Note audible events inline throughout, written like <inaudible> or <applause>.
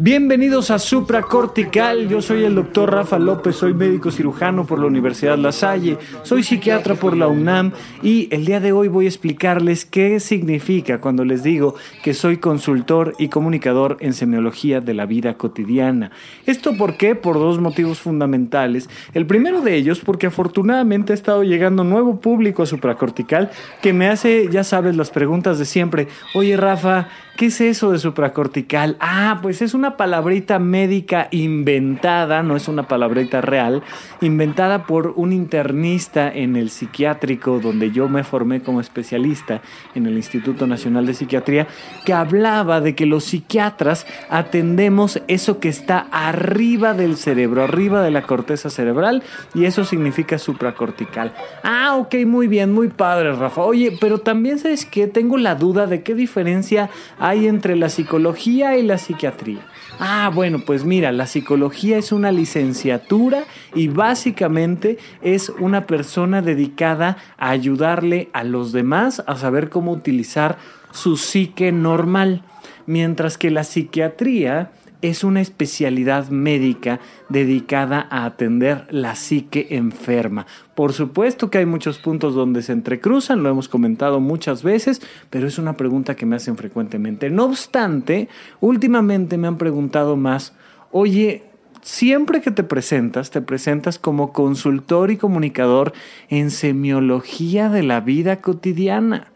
Bienvenidos a Supracortical, yo soy el doctor Rafa López, soy médico cirujano por la Universidad La Salle, soy psiquiatra por la UNAM y el día de hoy voy a explicarles qué significa cuando les digo que soy consultor y comunicador en semiología de la vida cotidiana. ¿Esto por qué? Por dos motivos fundamentales. El primero de ellos porque afortunadamente ha estado llegando nuevo público a Supracortical que me hace, ya sabes, las preguntas de siempre. Oye Rafa, ¿Qué es eso de supracortical? Ah, pues es una palabrita médica inventada, no es una palabrita real, inventada por un internista en el psiquiátrico donde yo me formé como especialista en el Instituto Nacional de Psiquiatría, que hablaba de que los psiquiatras atendemos eso que está arriba del cerebro, arriba de la corteza cerebral, y eso significa supracortical. Ah, ok, muy bien, muy padre, Rafa. Oye, pero también sabes que tengo la duda de qué diferencia entre la psicología y la psiquiatría? Ah, bueno, pues mira, la psicología es una licenciatura y básicamente es una persona dedicada a ayudarle a los demás a saber cómo utilizar su psique normal, mientras que la psiquiatría es una especialidad médica dedicada a atender la psique enferma. Por supuesto que hay muchos puntos donde se entrecruzan, lo hemos comentado muchas veces, pero es una pregunta que me hacen frecuentemente. No obstante, últimamente me han preguntado más, oye, siempre que te presentas, te presentas como consultor y comunicador en semiología de la vida cotidiana.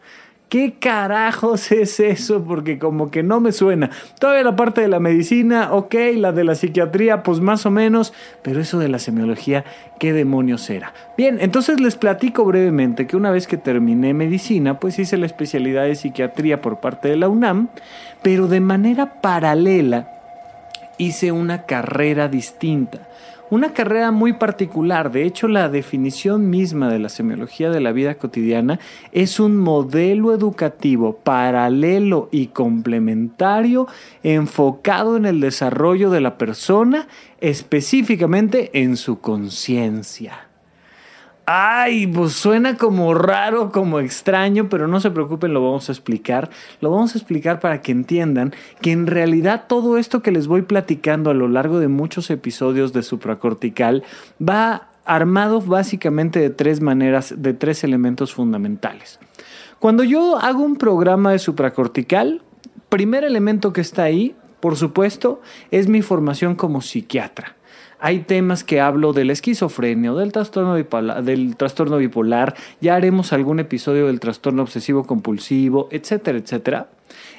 ¿Qué carajos es eso? Porque como que no me suena. Todavía la parte de la medicina, ok, la de la psiquiatría, pues más o menos, pero eso de la semiología, ¿qué demonios era? Bien, entonces les platico brevemente que una vez que terminé medicina, pues hice la especialidad de psiquiatría por parte de la UNAM, pero de manera paralela hice una carrera distinta una carrera muy particular. De hecho, la definición misma de la semiología de la vida cotidiana es un modelo educativo paralelo y complementario enfocado en el desarrollo de la persona, específicamente en su conciencia. Ay, pues suena como raro, como extraño, pero no se preocupen, lo vamos a explicar. Lo vamos a explicar para que entiendan que en realidad todo esto que les voy platicando a lo largo de muchos episodios de supracortical va armado básicamente de tres maneras, de tres elementos fundamentales. Cuando yo hago un programa de supracortical, primer elemento que está ahí, por supuesto, es mi formación como psiquiatra. Hay temas que hablo de la esquizofrenia o del trastorno bipolar, del trastorno bipolar. Ya haremos algún episodio del trastorno obsesivo compulsivo, etcétera, etcétera.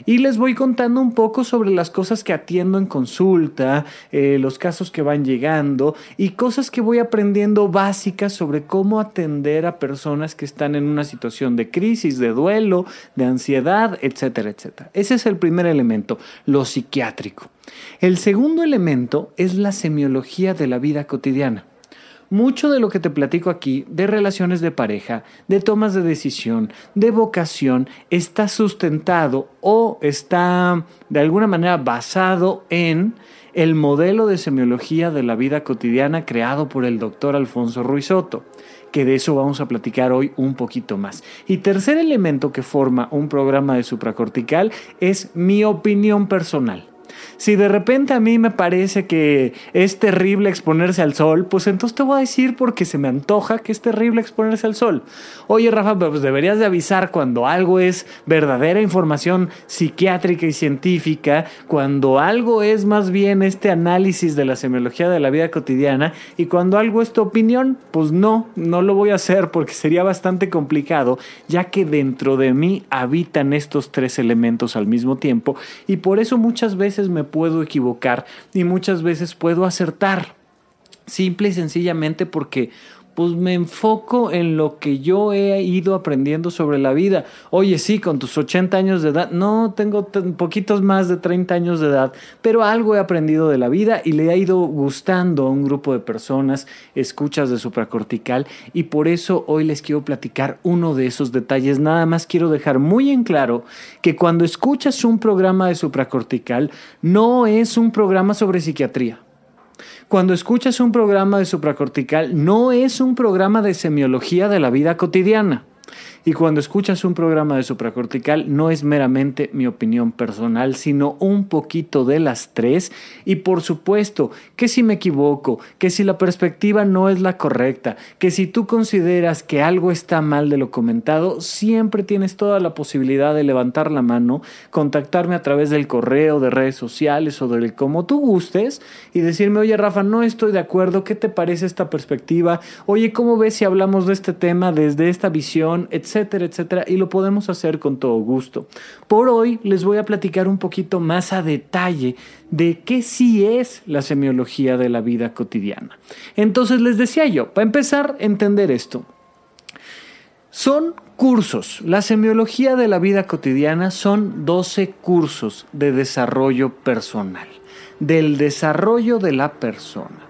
Y les voy contando un poco sobre las cosas que atiendo en consulta, eh, los casos que van llegando y cosas que voy aprendiendo básicas sobre cómo atender a personas que están en una situación de crisis, de duelo, de ansiedad, etcétera, etcétera. Ese es el primer elemento, lo psiquiátrico. El segundo elemento es la semiología de la vida cotidiana. Mucho de lo que te platico aquí, de relaciones de pareja, de tomas de decisión, de vocación, está sustentado o está de alguna manera basado en el modelo de semiología de la vida cotidiana creado por el doctor Alfonso Ruizotto que de eso vamos a platicar hoy un poquito más. Y tercer elemento que forma un programa de supracortical es mi opinión personal. Si de repente a mí me parece que es terrible exponerse al sol, pues entonces te voy a decir porque se me antoja que es terrible exponerse al sol. Oye, Rafa, pues deberías de avisar cuando algo es verdadera información psiquiátrica y científica, cuando algo es más bien este análisis de la semiología de la vida cotidiana y cuando algo es tu opinión, pues no, no lo voy a hacer porque sería bastante complicado, ya que dentro de mí habitan estos tres elementos al mismo tiempo y por eso muchas veces me puedo equivocar y muchas veces puedo acertar. Simple y sencillamente porque Pues me enfoco en lo que yo he ido aprendiendo sobre la vida. Oye, sí, con tus 80 años de edad, no, tengo poquitos más de 30 años de edad, pero algo he aprendido de la vida y le ha ido gustando a un grupo de personas, escuchas de supracortical, y por eso hoy les quiero platicar uno de esos detalles. Nada más quiero dejar muy en claro que cuando escuchas un programa de supracortical, no es un programa sobre psiquiatría. Cuando escuchas un programa de supracortical, no es un programa de semiología de la vida cotidiana. Y cuando escuchas un programa de supracortical, no es meramente mi opinión personal, sino un poquito de las tres. Y por supuesto, que si me equivoco, que si la perspectiva no es la correcta, que si tú consideras que algo está mal de lo comentado, siempre tienes toda la posibilidad de levantar la mano, contactarme a través del correo, de redes sociales o del como tú gustes y decirme, oye Rafa, no estoy de acuerdo, ¿qué te parece esta perspectiva? Oye, ¿cómo ves si hablamos de este tema desde esta visión, etcétera? Etcétera, etcétera, y lo podemos hacer con todo gusto. Por hoy les voy a platicar un poquito más a detalle de qué sí es la semiología de la vida cotidiana. Entonces les decía yo, para empezar a entender esto, son cursos. La semiología de la vida cotidiana son 12 cursos de desarrollo personal, del desarrollo de la persona.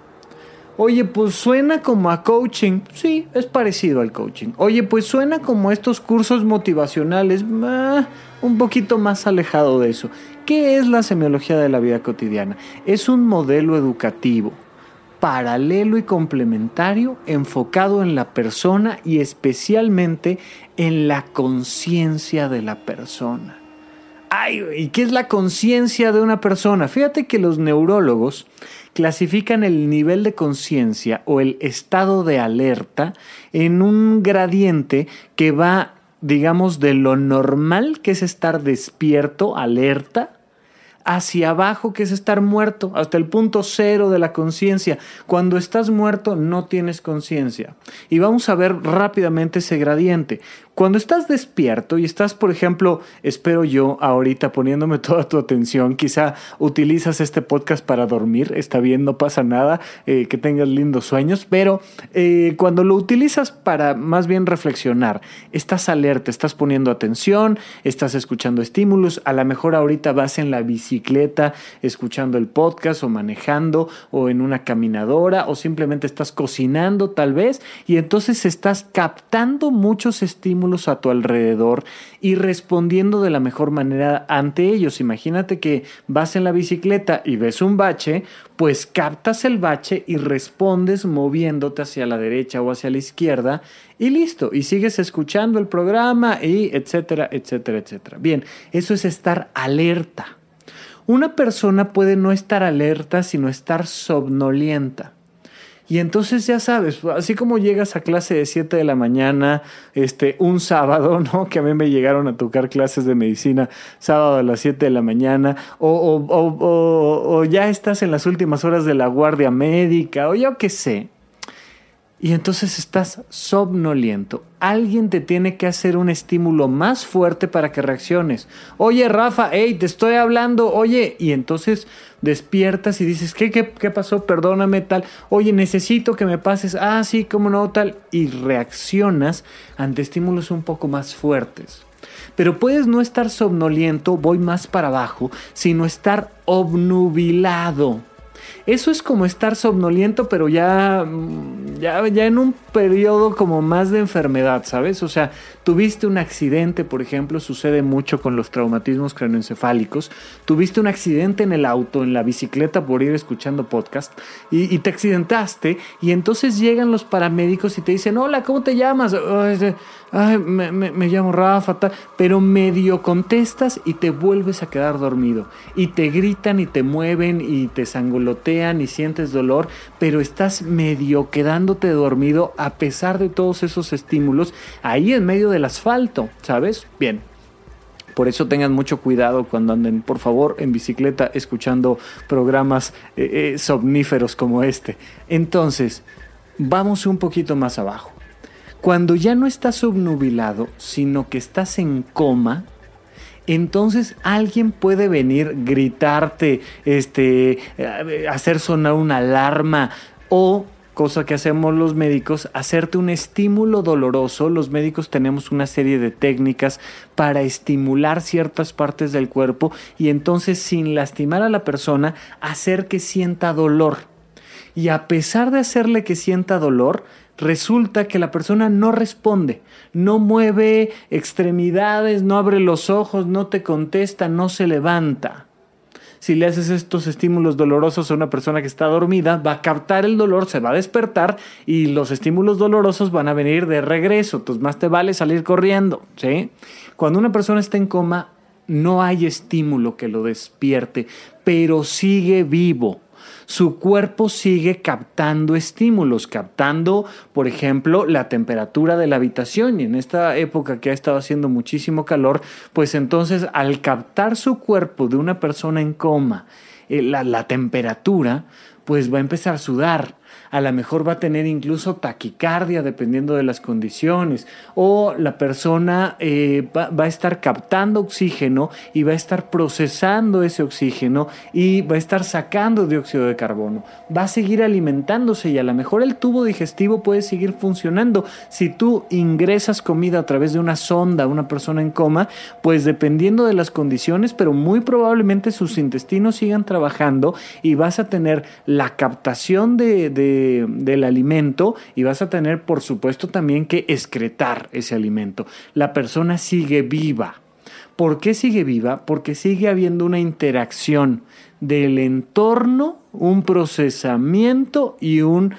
Oye, pues suena como a coaching. Sí, es parecido al coaching. Oye, pues suena como estos cursos motivacionales. Ah, un poquito más alejado de eso. ¿Qué es la semiología de la vida cotidiana? Es un modelo educativo paralelo y complementario enfocado en la persona y especialmente en la conciencia de la persona. Ay, ¿y qué es la conciencia de una persona? Fíjate que los neurólogos clasifican el nivel de conciencia o el estado de alerta en un gradiente que va, digamos, de lo normal, que es estar despierto, alerta, hacia abajo, que es estar muerto, hasta el punto cero de la conciencia. Cuando estás muerto no tienes conciencia. Y vamos a ver rápidamente ese gradiente. Cuando estás despierto y estás, por ejemplo, espero yo ahorita poniéndome <laughs> toda tu atención, quizá utilizas este podcast para dormir, está bien, no pasa nada, eh, que tengas lindos sueños, pero eh, cuando lo utilizas para más bien reflexionar, estás alerta, estás poniendo atención, estás escuchando estímulos, a lo mejor ahorita vas en la bicicleta escuchando el podcast o manejando o en una caminadora o simplemente estás cocinando tal vez y entonces estás captando muchos estímulos a tu alrededor y respondiendo de la mejor manera ante ellos. Imagínate que vas en la bicicleta y ves un bache, pues captas el bache y respondes moviéndote hacia la derecha o hacia la izquierda y listo, y sigues escuchando el programa y etcétera, etcétera, etcétera. Bien, eso es estar alerta. Una persona puede no estar alerta, sino estar somnolienta. Y entonces ya sabes, así como llegas a clase de 7 de la mañana, este, un sábado, <laughs> ¿no? Que a mí me llegaron a tocar clases de medicina sábado a las 7 de la mañana, o, o, o ya estás en las últimas horas de la guardia médica, o yo qué sé. Y entonces estás somnoliento. Alguien te tiene que hacer un estímulo más fuerte para que reacciones. Oye, Rafa, hey, te estoy hablando, oye. Y entonces despiertas y dices, ¿qué, qué, pasó? Perdóname, tal. Oye, necesito que me pases. Ah, sí, cómo no, tal. Y reaccionas ante estímulos un poco más fuertes. Pero puedes no estar somnoliento, voy más para abajo, sino estar obnubilado eso es como estar somnoliento, pero ya, mm, ya, ya en un periodo como más de enfermedad, ¿sabes? O sea, tuviste un accidente, por ejemplo, sucede mucho con los traumatismos craneoencefálicos. Tuviste un accidente en el auto, en la bicicleta por ir escuchando podcast y, te accidentaste y entonces llegan los paramédicos y te dicen, hola, ¿cómo te llamas? Me llamo Rafa, tal. pero medio contestas y te vuelves a quedar dormido y te gritan y te mueven y te sangolotean y sientes dolor, pero estás medio quedándote dormido a pesar de todos esos estímulos ahí en medio del asfalto, ¿sabes? Bien, por eso tengan mucho cuidado cuando anden, por favor, en bicicleta escuchando programas eh, eh, somníferos como este. Entonces, vamos un poquito más abajo. Cuando ya no estás subnubilado, sino que estás en coma, entonces alguien puede venir, gritarte, este, hacer sonar una alarma o cosa que hacemos los médicos, hacerte un estímulo doloroso. Los médicos tenemos una serie de técnicas para estimular ciertas partes del cuerpo y entonces sin lastimar a la persona, hacer que sienta dolor. Y a pesar de hacerle que sienta dolor, resulta que la persona no responde, no mueve extremidades, no abre los ojos, no te contesta, no se levanta si le haces estos estímulos dolorosos a una persona que está dormida, va a captar el dolor, se va a despertar y los estímulos dolorosos van a venir de regreso. Entonces más te vale salir corriendo. ¿sí? Cuando una persona está en coma, no hay estímulo que lo despierte, pero sigue vivo su cuerpo sigue captando estímulos, captando, por ejemplo, la temperatura de la habitación. Y en esta época que ha estado haciendo muchísimo calor, pues entonces al captar su cuerpo de una persona en coma, eh, la, la temperatura, pues va a empezar a sudar a lo mejor va a tener incluso taquicardia dependiendo de las condiciones, o la persona eh, va, a estar captando oxígeno y va a estar procesando ese oxígeno y va a estar sacando dióxido de carbono, va a seguir alimentándose y a lo mejor el tubo digestivo puede seguir funcionando. Si tú ingresas comida a través de una sonda a una persona en coma, pues dependiendo de las condiciones, pero muy probablemente sus intestinos sigan trabajando y vas a tener la captación de del alimento y vas a tener, por supuesto, también que excretar ese alimento. La persona sigue viva. ¿Por qué sigue viva? Porque sigue habiendo una interacción del entorno, un procesamiento y un,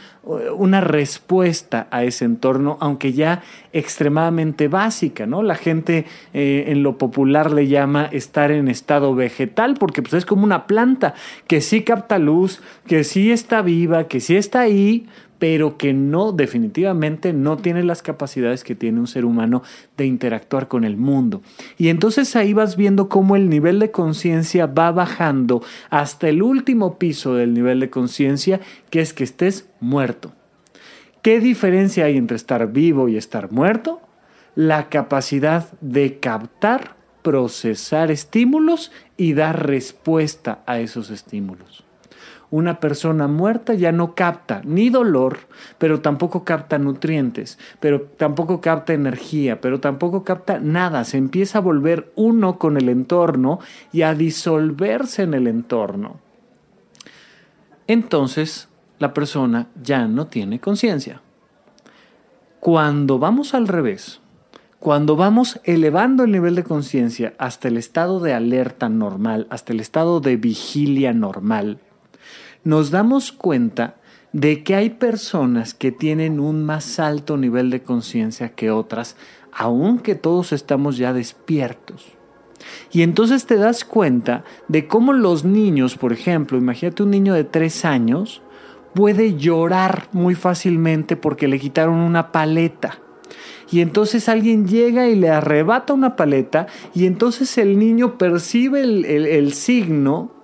una respuesta a ese entorno, aunque ya extremadamente básica, ¿no? La gente eh, en lo popular le llama estar en estado vegetal, porque pues, es como una planta que sí capta luz, que sí está viva, que sí está ahí, pero que no, definitivamente no tiene las capacidades que tiene un ser humano de interactuar con el mundo. Y entonces ahí vas viendo cómo el nivel de conciencia va bajando hasta el último piso del nivel de conciencia, que es que estés muerto. ¿Qué diferencia hay entre estar vivo y estar muerto? La capacidad de captar, procesar estímulos y dar respuesta a esos estímulos una persona muerta ya no capta ni dolor, pero tampoco capta nutrientes, pero tampoco capta energía, pero tampoco capta nada. Se empieza a volver uno con el entorno y a disolverse en el entorno. Entonces, la persona ya no tiene conciencia. Cuando vamos al revés, cuando vamos elevando el nivel de conciencia hasta el estado de alerta normal, hasta el estado de vigilia normal, nos damos cuenta de que hay personas que tienen un más alto nivel de conciencia que otras, aunque todos estamos ya despiertos. Y entonces te das cuenta de cómo los niños, por ejemplo, imagínate un niño de tres años, puede llorar muy fácilmente porque le quitaron una paleta. Y entonces alguien llega y le arrebata una paleta y entonces el niño percibe el, el signo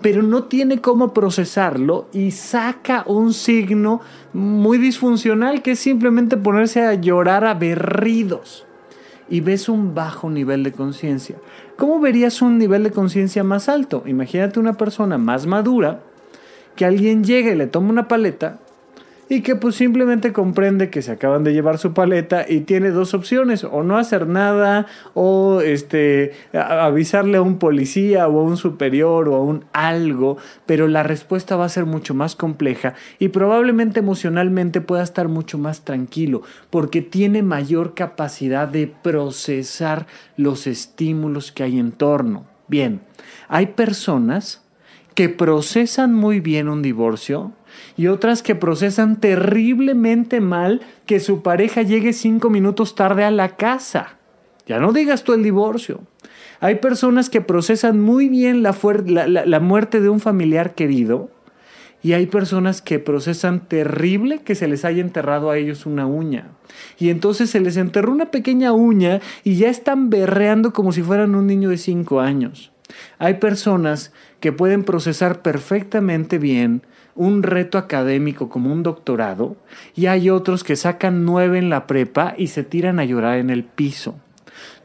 pero no tiene cómo procesarlo y saca un signo muy disfuncional que es simplemente ponerse a llorar a berridos. Y ves un bajo nivel de conciencia. ¿Cómo verías un nivel de conciencia más alto? Imagínate una persona más madura que alguien llegue y le toma una paleta y que pues simplemente comprende que se acaban de llevar su paleta y tiene dos opciones, o no hacer nada, o este, avisarle a un policía o a un superior o a un algo, pero la respuesta va a ser mucho más compleja y probablemente emocionalmente pueda estar mucho más tranquilo porque tiene mayor capacidad de procesar los estímulos que hay en torno. Bien, hay personas que procesan muy bien un divorcio, y otras que procesan terriblemente mal que su pareja llegue cinco minutos tarde a la casa. Ya no digas tú el divorcio. Hay personas que procesan muy bien la, la, muerte de un familiar querido y hay personas que procesan terrible que se les haya enterrado a ellos una uña. Y entonces se les enterró una pequeña uña y ya están berreando como si fueran un niño de cinco años. Hay personas que pueden procesar perfectamente bien un reto académico como un doctorado y hay otros que sacan nueve en la prepa y se tiran a llorar en el piso.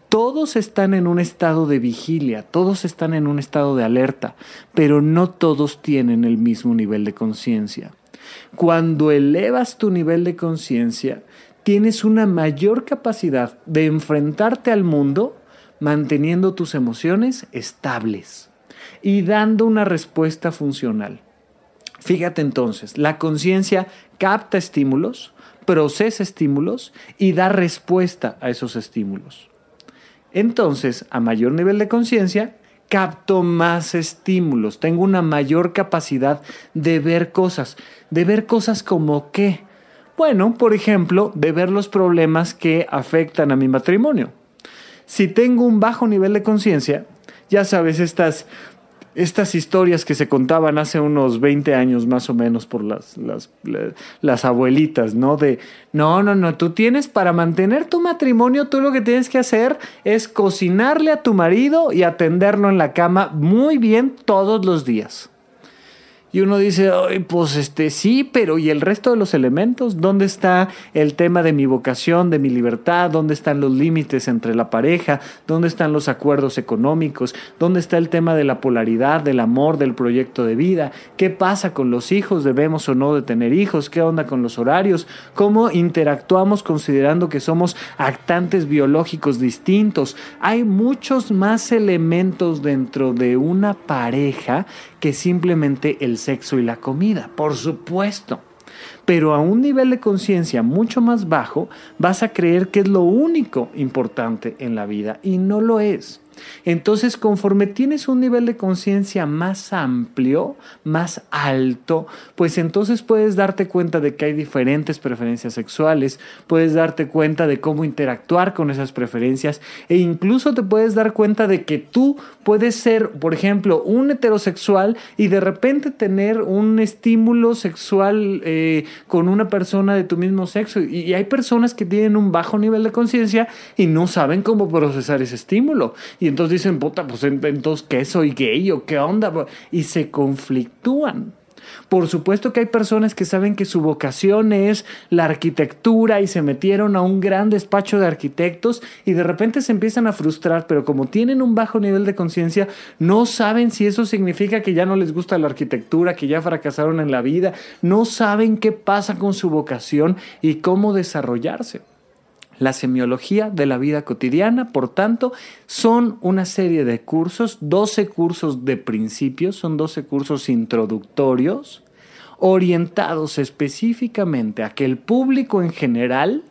Todos están en un estado de vigilia, todos están en un estado de alerta, pero no todos tienen el mismo nivel de conciencia. Cuando elevas tu nivel de conciencia, tienes una mayor capacidad de enfrentarte al mundo manteniendo tus emociones estables y dando una respuesta funcional. Fíjate entonces, la conciencia capta estímulos, procesa estímulos y da respuesta a esos estímulos. Entonces, a mayor nivel de conciencia, capto más estímulos, tengo una mayor capacidad de ver cosas, de ver cosas como qué. Bueno, por ejemplo, de ver los problemas que afectan a mi matrimonio. Si tengo un bajo nivel de conciencia, ya sabes, estas estas historias que se contaban hace unos 20 años más o menos por las, las, las, abuelitas, ¿no? De, no, no, no, tú tienes para mantener tu matrimonio, tú lo que tienes que hacer es cocinarle a tu marido y atenderlo en la cama muy bien todos los días. Y uno dice, pues este sí, pero ¿y el resto de los elementos? ¿Dónde está el tema de mi vocación, de mi libertad? ¿Dónde están los límites entre la pareja? ¿Dónde están los acuerdos económicos? ¿Dónde está el tema de la polaridad, del amor, del proyecto de vida? ¿Qué pasa con los hijos? ¿Debemos o no de tener hijos? ¿Qué onda con los horarios? ¿Cómo interactuamos considerando que somos actantes biológicos distintos? Hay muchos más elementos dentro de una pareja que simplemente el sexo y la comida, por supuesto. Pero a un nivel de conciencia mucho más bajo vas a creer que es lo único importante en la vida y no lo es. Entonces, conforme tienes un nivel de conciencia más amplio, más alto, pues entonces puedes darte cuenta de que hay diferentes preferencias sexuales, puedes darte cuenta de cómo interactuar con esas preferencias e incluso te puedes dar cuenta de que tú puedes ser, por ejemplo, un heterosexual y de repente tener un estímulo sexual eh, con una persona de tu mismo sexo. Y hay personas que tienen un bajo nivel de conciencia y no saben cómo procesar ese estímulo. Y entonces dicen, puta, pues entonces, ¿qué soy gay o qué onda? Y se conflictúan. Por supuesto que hay personas que saben que su vocación es la arquitectura y se metieron a un gran despacho de arquitectos y de repente se empiezan a frustrar, pero como tienen un bajo nivel de conciencia, no saben si eso significa que ya no les gusta la arquitectura, que ya fracasaron en la vida, no saben qué pasa con su vocación y cómo desarrollarse. La semiología de la vida cotidiana, por tanto, son una serie de cursos, 12 cursos de principios, son 12 cursos introductorios, orientados específicamente a que el público en general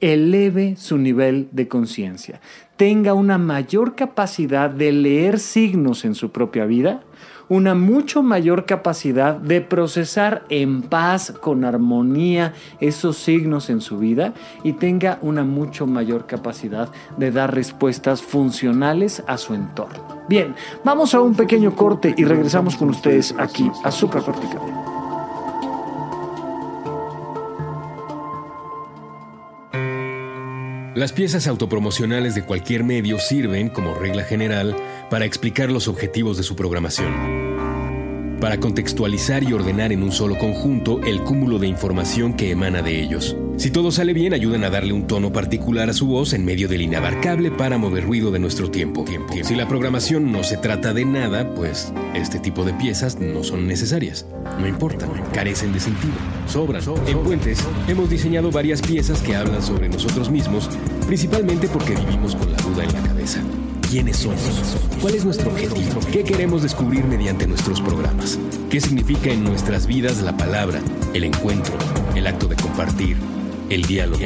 eleve su nivel de conciencia, tenga una mayor capacidad de leer signos en su propia vida, una mucho mayor capacidad de procesar en paz, con armonía, esos signos en su vida y tenga una mucho mayor capacidad de dar respuestas funcionales a su entorno. Bien, vamos a un pequeño corte y regresamos con ustedes aquí a Supracortical. Las piezas autopromocionales de cualquier medio sirven, como regla general, para explicar los objetivos de su programación, para contextualizar y ordenar en un solo conjunto el cúmulo de información que emana de ellos. Si todo sale bien, ayudan a darle un tono particular a su voz en medio del inabarcable para mover ruido de nuestro tiempo. Si la programación no se trata de nada, pues este tipo de piezas no son necesarias. No importa, carecen de sentido, sobran. En Puentes hemos diseñado varias piezas que hablan sobre nosotros mismos, principalmente porque vivimos con la duda en la cabeza. ¿Quiénes somos? ¿Cuál es nuestro objetivo? ¿Qué queremos descubrir mediante nuestros programas? ¿Qué significa en nuestras vidas la palabra, el encuentro, el acto de compartir? el diálogo.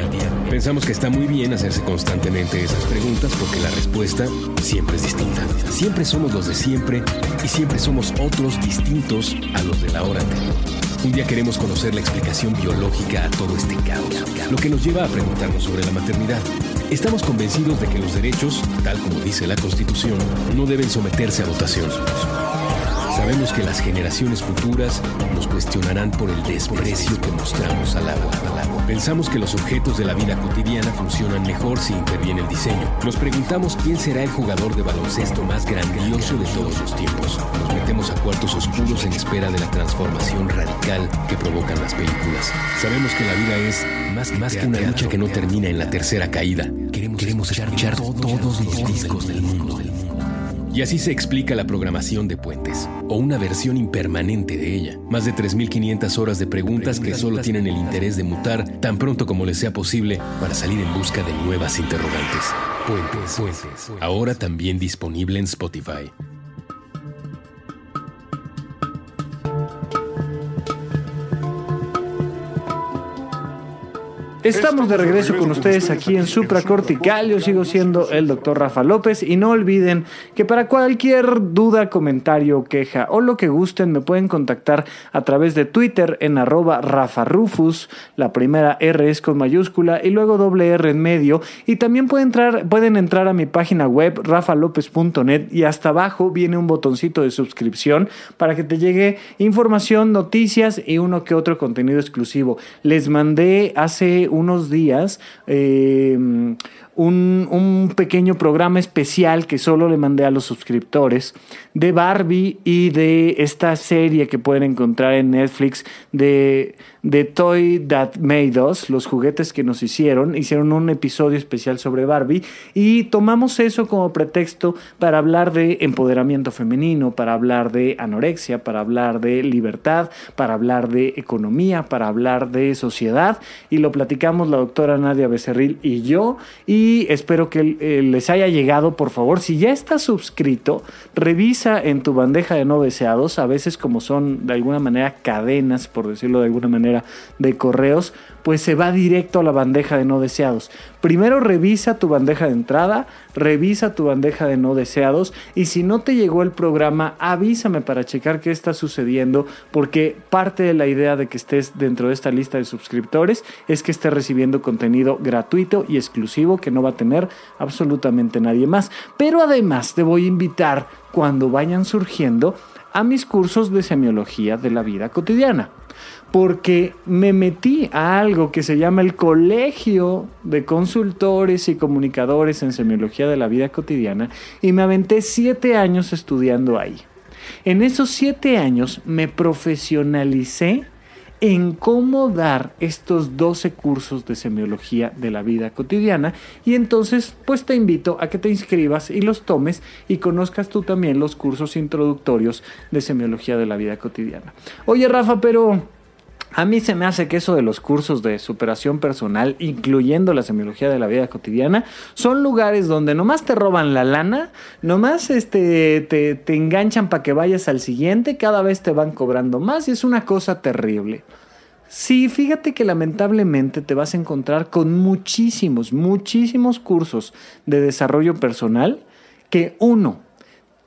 Pensamos que está muy bien hacerse constantemente esas preguntas porque la respuesta siempre es distinta. Siempre somos los de siempre y siempre somos otros distintos a los de la hora anterior. Un día queremos conocer la explicación biológica a todo este caos, lo que nos lleva a preguntarnos sobre la maternidad. Estamos convencidos de que los derechos, tal como dice la Constitución, no deben someterse a votación. Sabemos que las generaciones futuras nos cuestionarán por el desprecio que mostramos al agua. Pensamos que los objetos de la vida cotidiana funcionan mejor si interviene el diseño. Nos preguntamos quién será el jugador de baloncesto más grandioso de todos los tiempos. Nos metemos a cuartos oscuros en espera de la transformación radical que provocan las películas. Sabemos que la vida es más, más que una lucha que no termina en la tercera caída. Queremos, escuchar, todos los discos del mundo Y así se explica la programación de Puentes, o una versión impermanente de ella. Más de 3.500 horas de preguntas que solo tienen el interés de mutar tan pronto como les sea posible para salir en busca de nuevas interrogantes. Puentes, Puentes. Ahora también disponible en Spotify. Estamos de regreso con ustedes aquí en Supracortical. Yo sigo siendo el doctor Rafa López y no olviden que para cualquier duda, comentario, queja o lo que gusten me pueden contactar a través de Twitter en arroba Rafa. La primera R es con mayúscula y luego doble R en medio. Y también pueden entrar, pueden entrar a mi página web rafalopez.net y hasta abajo viene un botoncito de suscripción para que te llegue información, noticias y uno que otro contenido exclusivo. Les mandé hace unos días eh, un, un, pequeño programa especial que solo le mandé a los suscriptores de Barbie y de esta serie que pueden encontrar en Netflix de, de Toy That Made Us, los juguetes que nos hicieron. Hicieron un episodio especial sobre Barbie y tomamos eso como pretexto para hablar de empoderamiento femenino, para hablar de anorexia, para hablar de libertad, para hablar de economía, para hablar de sociedad y lo platicamos la doctora Nadia Becerril y yo y espero que eh, les haya llegado, por favor, si ya estás suscrito, revisa en tu bandeja de no deseados, a veces como son de alguna manera cadenas, por decirlo de alguna manera, de correos, pues se va directo a la bandeja de no deseados. Primero revisa tu bandeja de entrada, revisa tu bandeja de no deseados y si no te llegó el programa, avísame para checar qué está sucediendo porque parte de la idea de que estés dentro de esta lista de suscriptores es que estés recibiendo contenido gratuito y exclusivo que no va a tener absolutamente nadie más. Pero además te voy a invitar cuando vayan surgiendo a mis cursos de semiología de la vida cotidiana porque me metí a algo que se llama el Colegio de Consultores y Comunicadores en Semiología de la Vida Cotidiana y me aventé siete años estudiando ahí. En esos siete años me profesionalicé en cómo dar estos 12 cursos de semiología de la vida cotidiana y entonces pues te invito a que te inscribas y los tomes y conozcas tú también los cursos introductorios de semiología de la vida cotidiana. Oye Rafa, pero a mí se me hace que eso de los cursos de superación personal, incluyendo la semiología de la vida cotidiana, son lugares donde nomás te roban la lana, nomás este, te, te enganchan para que vayas al siguiente, cada vez te van cobrando más y es una cosa terrible. Sí, fíjate que lamentablemente te vas a encontrar con muchísimos, muchísimos cursos de desarrollo personal que uno,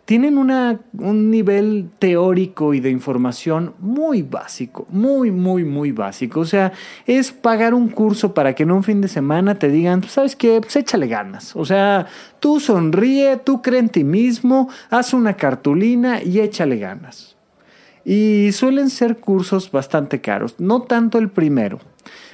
tienen una, un nivel teórico y de información muy básico, muy, muy, muy básico. O sea, es pagar un curso para que en un fin de semana te digan, ¿sabes qué? Pues échale ganas. O sea, tú sonríe, tú cree en ti mismo, haz una cartulina y échale ganas. Y suelen ser cursos bastante caros, no tanto el primero.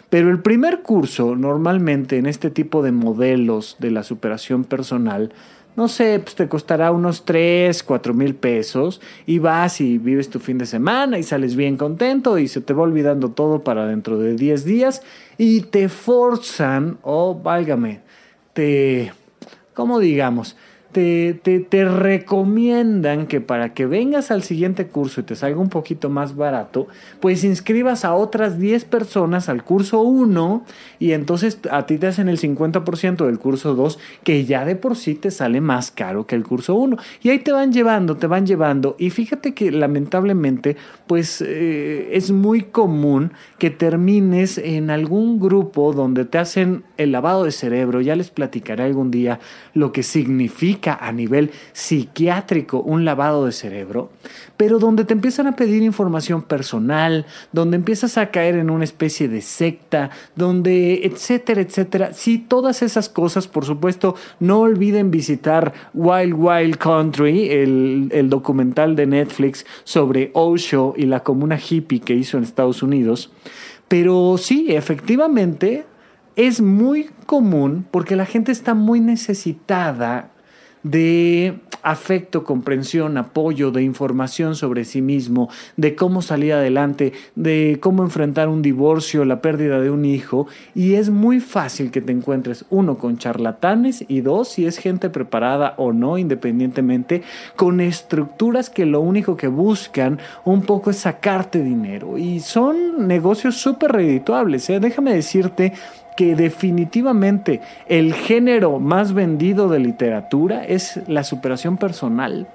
Pero el primer curso, normalmente en este tipo de modelos de la superación personal, no sé, pues te costará unos 3, 4 mil pesos y vas y vives tu fin de semana y sales bien contento y se te va olvidando todo para dentro de 10 días y te forzan, o oh, válgame, te, ¿cómo digamos? Te, te, recomiendan que para que vengas al siguiente curso y te salga un poquito más barato, pues inscribas a otras 10 personas al curso 1 y entonces a ti te hacen el 50% del curso 2 que ya de por sí te sale más caro que el curso 1. Y ahí te van llevando, te van llevando. Y fíjate que lamentablemente pues eh, es muy común que termines en algún grupo donde te hacen el lavado de cerebro. Ya les platicaré algún día lo que significa a nivel psiquiátrico un lavado de cerebro, pero donde te empiezan a pedir información personal, donde empiezas a caer en una especie de secta, donde etcétera, etcétera. Sí, todas esas cosas, por supuesto, no olviden visitar Wild Wild Country, el, el documental de Netflix sobre Osho y la comuna hippie que hizo en Estados Unidos. Pero sí, efectivamente, es muy común porque la gente está muy necesitada de afecto, comprensión, apoyo, de información sobre sí mismo, de cómo salir adelante, de cómo enfrentar un divorcio, la pérdida de un hijo. Y es muy fácil que te encuentres, uno, con charlatanes y dos, si es gente preparada o no, independientemente, con estructuras que lo único que buscan un poco es sacarte dinero. Y son negocios súper redituables. ¿eh? Déjame decirte que definitivamente el género más vendido de literatura es la superación personal.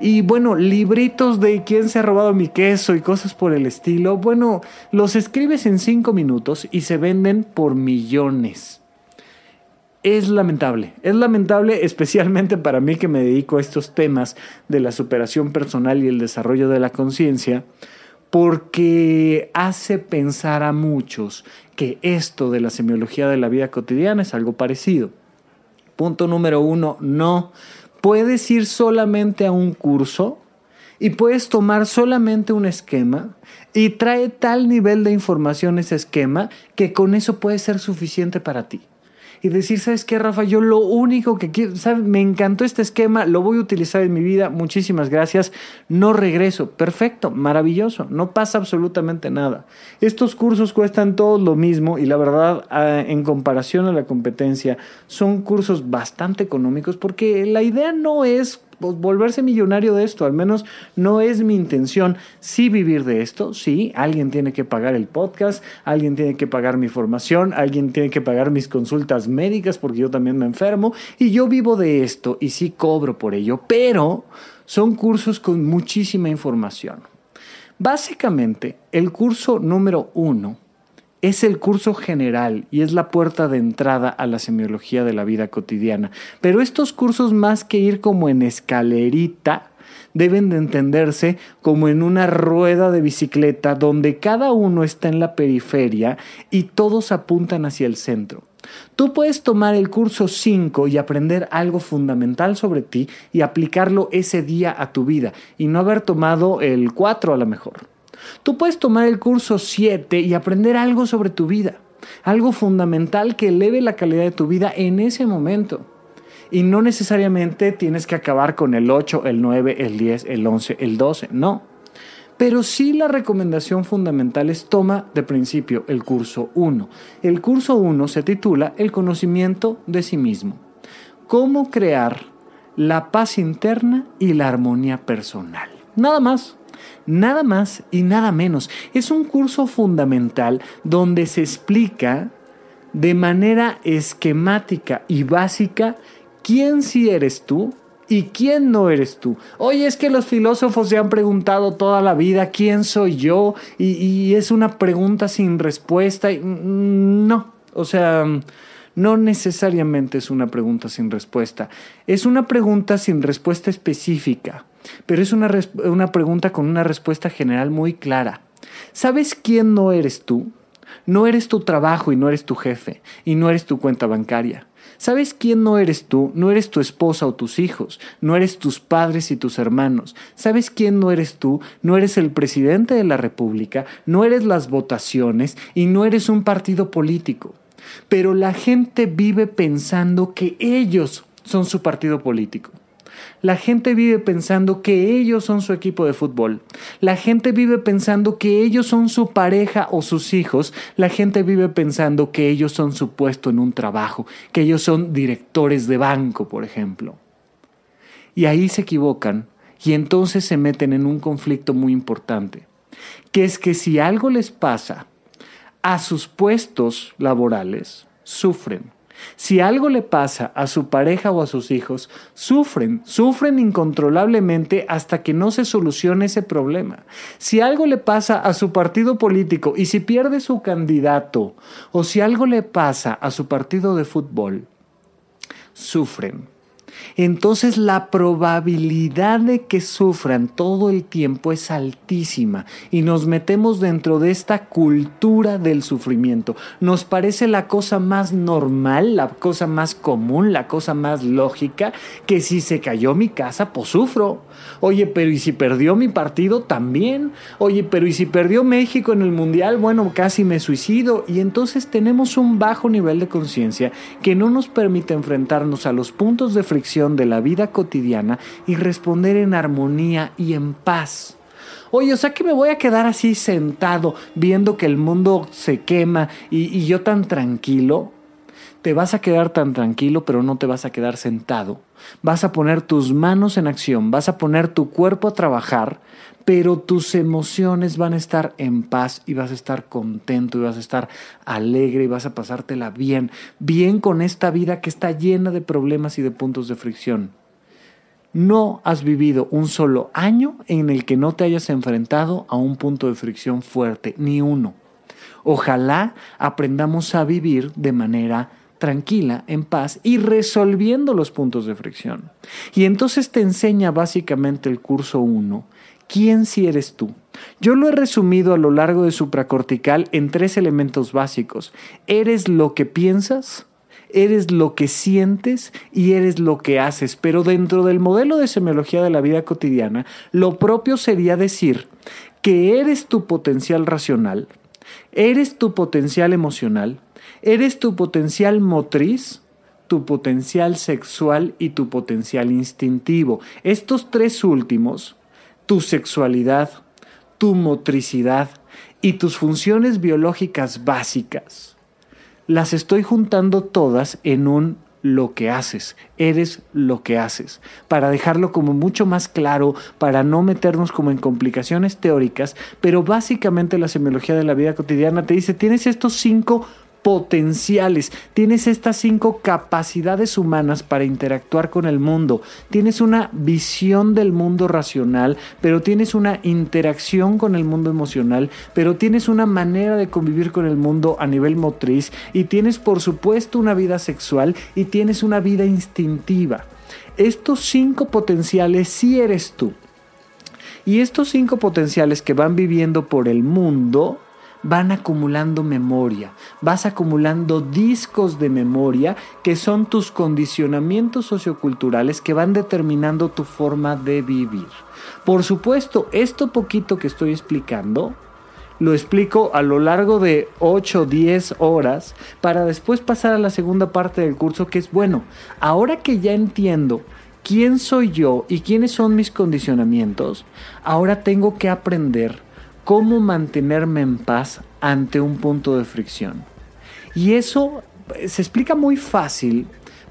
Y bueno, libritos de quién se ha robado mi queso y cosas por el estilo, bueno, los escribes en cinco minutos y se venden por millones. Es lamentable, es lamentable especialmente para mí que me dedico a estos temas de la superación personal y el desarrollo de la conciencia, porque hace pensar a muchos que esto de la semiología de la vida cotidiana es algo parecido. Punto número uno, no. Puedes ir solamente a un curso y puedes tomar solamente un esquema y trae tal nivel de información ese esquema que con eso puede ser suficiente para ti y decir, ¿sabes qué, Rafa? Yo lo único que quiero, ¿sabes? Me encantó este esquema, lo voy a utilizar en mi vida, muchísimas gracias, no regreso, perfecto, maravilloso, no pasa absolutamente nada. Estos cursos cuestan todos lo mismo y la verdad, ah, en comparación a la competencia, son cursos bastante económicos porque la idea no es volverse millonario de esto, al menos no es mi intención. Sí vivir de esto, sí, alguien tiene que pagar el podcast, alguien tiene que pagar mi formación, alguien tiene que pagar mis consultas médicas porque yo también me enfermo y yo vivo de esto y sí cobro por ello, pero son cursos con muchísima información. Básicamente, el curso número uno es el curso general y es la puerta de entrada a la semiología de la vida cotidiana. Pero estos cursos más que ir como en escalerita, deben de entenderse como en una rueda de bicicleta donde cada uno está en la periferia y todos apuntan hacia el centro. Tú puedes tomar el curso 5 y aprender algo fundamental sobre ti y aplicarlo ese día a tu vida y no haber tomado el 4 a lo mejor. Tú puedes tomar el curso 7 y aprender algo sobre tu vida, algo fundamental que eleve la calidad de tu vida en ese momento. Y no necesariamente tienes que acabar con el 8, el 9, el 10, el 11, el 12, no. Pero sí la recomendación fundamental es toma de principio el curso 1. El curso 1 se titula El conocimiento de sí mismo. Cómo crear la paz interna y la armonía personal. Nada más. Nada más y nada menos. Es un curso fundamental donde se explica de manera esquemática y básica quién sí eres tú y quién no eres tú. Oye, es que los filósofos se han preguntado toda la vida quién soy yo y, es una pregunta sin respuesta. Mm, no, o sea, no necesariamente es una pregunta sin respuesta. Es una pregunta sin respuesta específica. Pero es una, una pregunta con una respuesta general muy clara. ¿Sabes quién no eres tú? No eres tu trabajo y no eres tu jefe y no eres tu cuenta bancaria. ¿Sabes quién no eres tú? No eres tu esposa o tus hijos, no eres tus padres y tus hermanos. ¿Sabes quién no eres tú? No eres el presidente de la República, no eres las votaciones y no eres un partido político. Pero la gente vive pensando que ellos son su partido político. La gente vive pensando que ellos son su equipo de fútbol. La gente vive pensando que ellos son su pareja o sus hijos. La gente vive pensando que ellos son su puesto en un trabajo, que ellos son directores de banco, por ejemplo. Y ahí se equivocan y entonces se meten en un conflicto muy importante, que es que si algo les pasa a sus puestos laborales, sufren. Si algo le pasa a su pareja o a sus hijos, sufren, sufren incontrolablemente hasta que no se solucione ese problema. Si algo le pasa a su partido político y si pierde su candidato, o si algo le pasa a su partido de fútbol, sufren entonces la probabilidad de que sufran todo el tiempo es altísima y nos metemos dentro de esta cultura del sufrimiento. Nos parece la cosa más normal, la cosa más común, la cosa más lógica, que si se cayó mi casa, pues sufro. Oye, pero ¿y si perdió mi partido? También. Oye, pero ¿y si perdió México en el Mundial? Bueno, casi me suicido. Y entonces tenemos un bajo nivel de conciencia que no nos permite enfrentarnos a los puntos de fricción de la vida cotidiana y responder en armonía y en paz. Oye, o sea que me voy a quedar así sentado viendo que el mundo se quema y yo tan tranquilo te vas a quedar tan tranquilo, pero no te vas a quedar sentado. Vas a poner tus manos en acción, vas a poner tu cuerpo a trabajar, pero tus emociones van a estar en paz y vas a estar contento y vas a estar alegre y vas a pasártela bien, bien con esta vida que está llena de problemas y de puntos de fricción. No has vivido un solo año en el que no te hayas enfrentado a un punto de fricción fuerte, ni uno. Ojalá aprendamos a vivir de manera tranquila, en paz y resolviendo los puntos de fricción. Y entonces te enseña básicamente el curso 1, quién si eres tú. Yo lo he resumido a lo largo de supracortical en tres elementos básicos. Eres lo que piensas, eres lo que sientes y eres lo que haces. Pero dentro del modelo de semiología de la vida cotidiana, lo propio sería decir que eres tu potencial racional, eres tu potencial emocional, Eres tu potencial motriz, tu potencial sexual y tu potencial instintivo. Estos tres últimos, tu sexualidad, tu motricidad y tus funciones biológicas básicas, las estoy juntando todas en un lo que haces, eres lo que haces, para dejarlo como mucho más claro, para no meternos como en complicaciones teóricas, pero básicamente la semiología de la vida cotidiana te dice, tienes estos cinco potenciales, tienes estas cinco capacidades humanas para interactuar con el mundo, tienes una visión del mundo racional, pero tienes una interacción con el mundo emocional, pero tienes una manera de convivir con el mundo a nivel motriz y tienes por supuesto una vida sexual y tienes una vida instintiva. Estos cinco potenciales sí eres tú. Y estos cinco potenciales que van viviendo por el mundo, van acumulando memoria, vas acumulando discos de memoria que son tus condicionamientos socioculturales que van determinando tu forma de vivir. Por supuesto, esto poquito que estoy explicando, lo explico a lo largo de 8 o 10 horas para después pasar a la segunda parte del curso que es, bueno, ahora que ya entiendo quién soy yo y quiénes son mis condicionamientos, ahora tengo que aprender cómo mantenerme en paz ante un punto de fricción. Y eso eh, se explica muy fácil,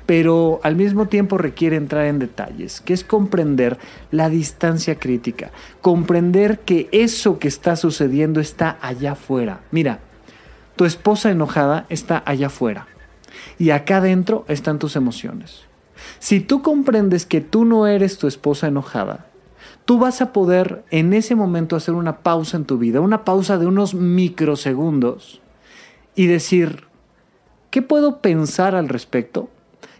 pero al mismo tiempo requiere entrar en detalles, que es comprender la distancia crítica, comprender que eso que está sucediendo está allá afuera. Mira, tu esposa enojada está allá afuera y acá adentro están tus emociones. Si tú comprendes que tú no eres tu esposa enojada, tú vas a poder en ese momento hacer una pausa en tu vida, una pausa de unos microsegundos y decir, ¿qué puedo pensar al respecto?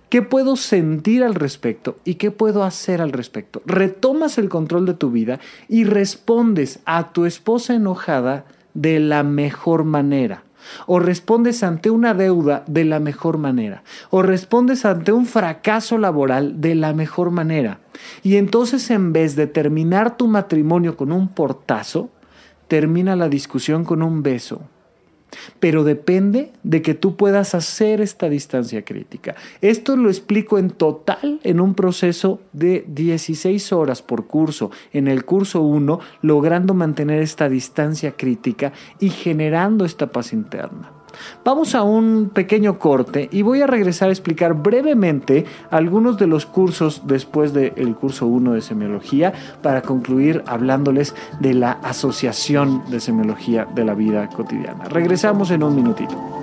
¿Qué puedo sentir al respecto? ¿Y qué puedo hacer al respecto? Retomas el control de tu vida y respondes a tu esposa enojada de la mejor manera o respondes ante una deuda de la mejor manera, o respondes ante un fracaso laboral de la mejor manera. Y entonces en vez de terminar tu matrimonio con un portazo, termina la discusión con un beso pero depende de que tú puedas hacer esta distancia crítica. Esto lo explico en total en un proceso de 16 horas por curso. En el curso 1, logrando mantener esta distancia crítica y generando esta paz interna. Vamos a un pequeño corte y voy a regresar a explicar brevemente algunos de los cursos después del curso 1 de semiología para concluir hablándoles de la asociación de semiología de la vida cotidiana. Regresamos en un minutito.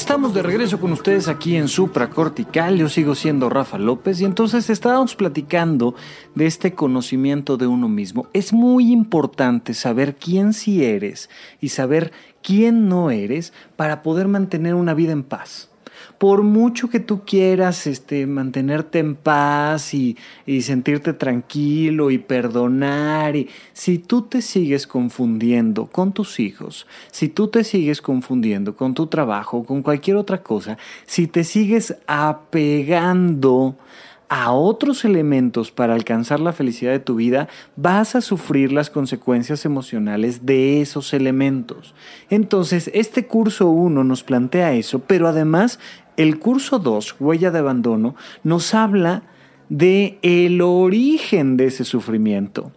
Estamos de regreso con ustedes aquí en Supra Cortical. Yo sigo siendo Rafa López y entonces estábamos platicando de este conocimiento de uno mismo. Es muy importante saber quién sí eres y saber quién no eres para poder mantener una vida en paz por mucho que tú quieras este, mantenerte en paz y, y, sentirte tranquilo y perdonar, y, si tú te sigues confundiendo con tus hijos, si tú te sigues confundiendo con tu trabajo, con cualquier otra cosa, si te sigues apegando a otros elementos para alcanzar la felicidad de tu vida, vas a sufrir las consecuencias emocionales de esos elementos. Entonces, este curso 1 nos plantea eso, pero además el curso 2, Huella de Abandono, nos habla de el origen de ese sufrimiento.